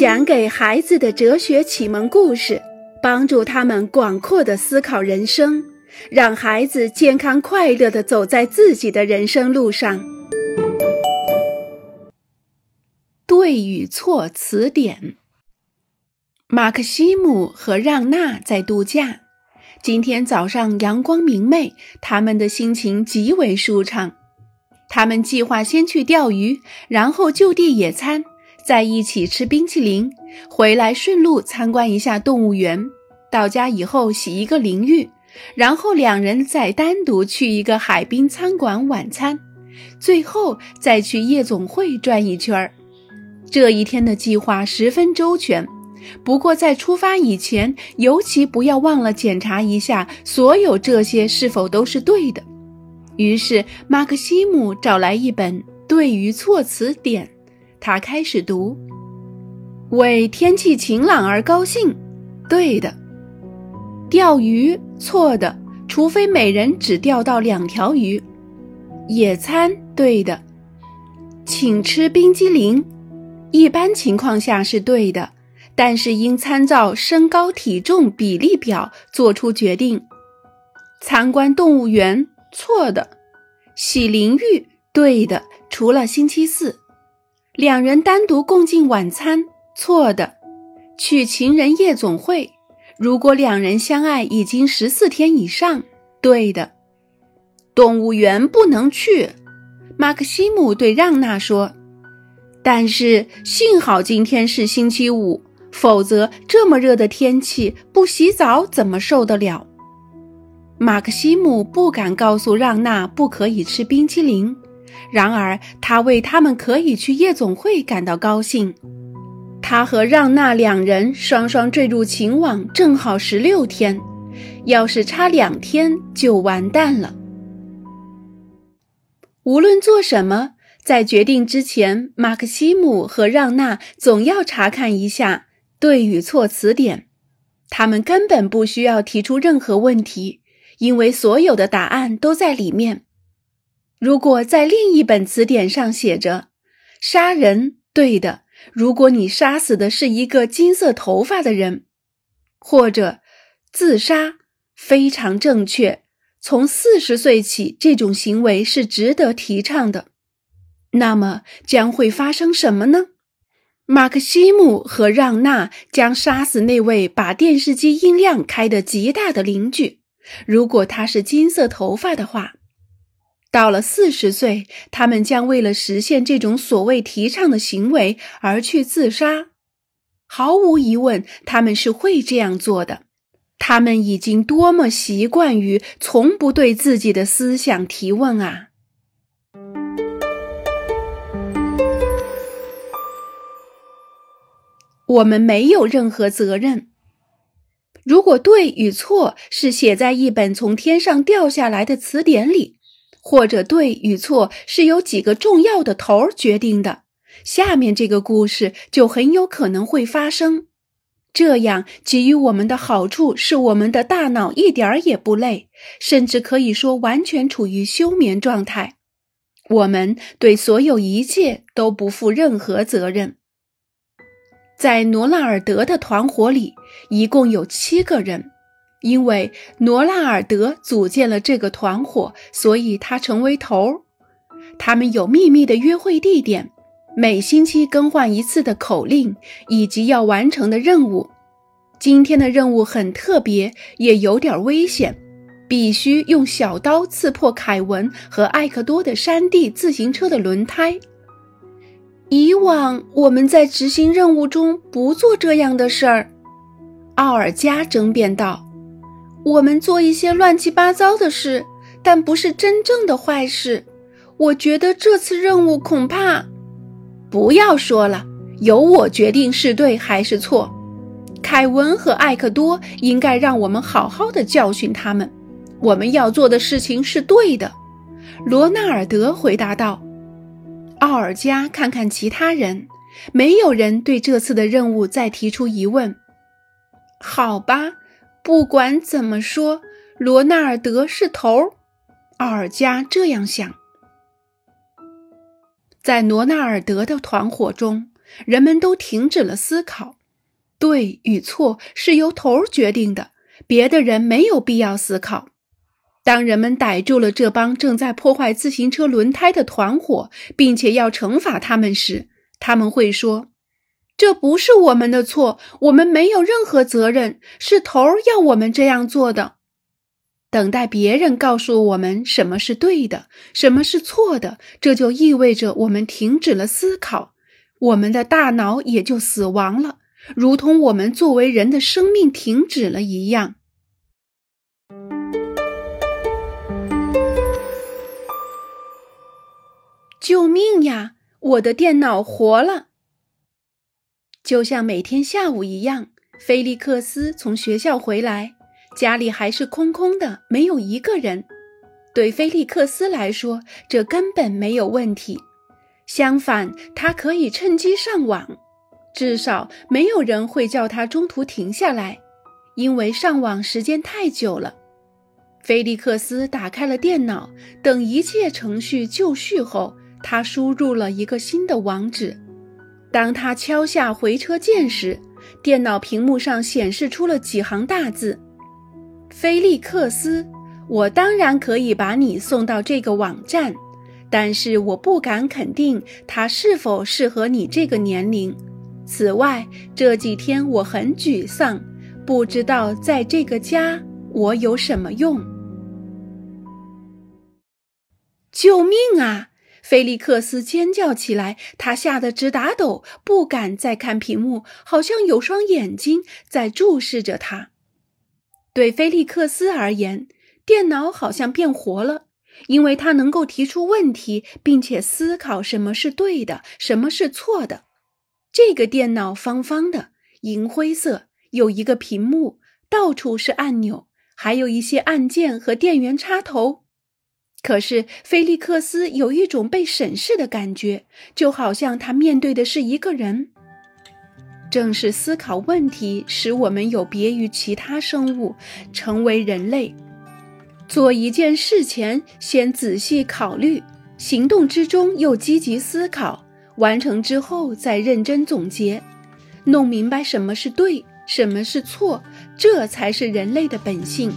讲给孩子的哲学启蒙故事，帮助他们广阔的思考人生，让孩子健康快乐的走在自己的人生路上。对与错词典。马克西姆和让娜在度假。今天早上阳光明媚，他们的心情极为舒畅。他们计划先去钓鱼，然后就地野餐。在一起吃冰淇淋，回来顺路参观一下动物园。到家以后洗一个淋浴，然后两人再单独去一个海滨餐馆晚餐，最后再去夜总会转一圈儿。这一天的计划十分周全，不过在出发以前，尤其不要忘了检查一下所有这些是否都是对的。于是，马克西姆找来一本对与错词典。他开始读：“为天气晴朗而高兴，对的；钓鱼，错的，除非每人只钓到两条鱼；野餐，对的；请吃冰激凌，一般情况下是对的，但是应参照身高体重比例表做出决定；参观动物园，错的；洗淋浴，对的，除了星期四。”两人单独共进晚餐，错的；去情人夜总会，如果两人相爱已经十四天以上，对的；动物园不能去。马克西姆对让娜说：“但是幸好今天是星期五，否则这么热的天气不洗澡怎么受得了？”马克西姆不敢告诉让娜不可以吃冰淇淋。然而，他为他们可以去夜总会感到高兴。他和让娜两人双双坠入情网，正好十六天，要是差两天就完蛋了。无论做什么，在决定之前，马克西姆和让娜总要查看一下对与错词典。他们根本不需要提出任何问题，因为所有的答案都在里面。如果在另一本词典上写着“杀人”，对的。如果你杀死的是一个金色头发的人，或者自杀，非常正确。从四十岁起，这种行为是值得提倡的。那么将会发生什么呢？马克西姆和让娜将杀死那位把电视机音量开得极大的邻居。如果他是金色头发的话。到了四十岁，他们将为了实现这种所谓提倡的行为而去自杀。毫无疑问，他们是会这样做的。他们已经多么习惯于从不对自己的思想提问啊！我们没有任何责任。如果对与错是写在一本从天上掉下来的词典里。或者对与错是由几个重要的头儿决定的，下面这个故事就很有可能会发生。这样给予我们的好处是我们的大脑一点儿也不累，甚至可以说完全处于休眠状态。我们对所有一切都不负任何责任。在罗纳尔德的团伙里，一共有七个人。因为罗纳尔德组建了这个团伙，所以他成为头儿。他们有秘密的约会地点，每星期更换一次的口令，以及要完成的任务。今天的任务很特别，也有点危险，必须用小刀刺破凯文和艾克多的山地自行车的轮胎。以往我们在执行任务中不做这样的事儿，奥尔加争辩道。我们做一些乱七八糟的事，但不是真正的坏事。我觉得这次任务恐怕……不要说了，由我决定是对还是错。凯文和艾克多应该让我们好好的教训他们。我们要做的事情是对的。”罗纳尔德回答道。奥尔加看看其他人，没有人对这次的任务再提出疑问。好吧。不管怎么说，罗纳尔德是头儿。奥尔加这样想。在罗纳尔德的团伙中，人们都停止了思考。对与错是由头儿决定的，别的人没有必要思考。当人们逮住了这帮正在破坏自行车轮胎的团伙，并且要惩罚他们时，他们会说：“这不是我们的错，我们没有任何责任，是头儿要我们这样做的。”等待别人告诉我们什么是对的，什么是错的，这就意味着我们停止了思考，我们的大脑也就死亡了，如同我们作为人的生命停止了一样。救命呀！我的电脑活了，就像每天下午一样。菲利克斯从学校回来，家里还是空空的，没有一个人。对菲利克斯来说，这根本没有问题。相反，他可以趁机上网，至少没有人会叫他中途停下来，因为上网时间太久了。菲利克斯打开了电脑，等一切程序就绪后。他输入了一个新的网址。当他敲下回车键时，电脑屏幕上显示出了几行大字：“菲利克斯，我当然可以把你送到这个网站，但是我不敢肯定它是否适合你这个年龄。此外，这几天我很沮丧，不知道在这个家我有什么用。救命啊！”菲利克斯尖叫起来，他吓得直打抖，不敢再看屏幕，好像有双眼睛在注视着他。对菲利克斯而言，电脑好像变活了，因为他能够提出问题，并且思考什么是对的，什么是错的。这个电脑方方的，银灰色，有一个屏幕，到处是按钮，还有一些按键和电源插头。可是，菲利克斯有一种被审视的感觉，就好像他面对的是一个人。正是思考问题，使我们有别于其他生物，成为人类。做一件事前，先仔细考虑，行动之中又积极思考，完成之后再认真总结，弄明白什么是对，什么是错，这才是人类的本性。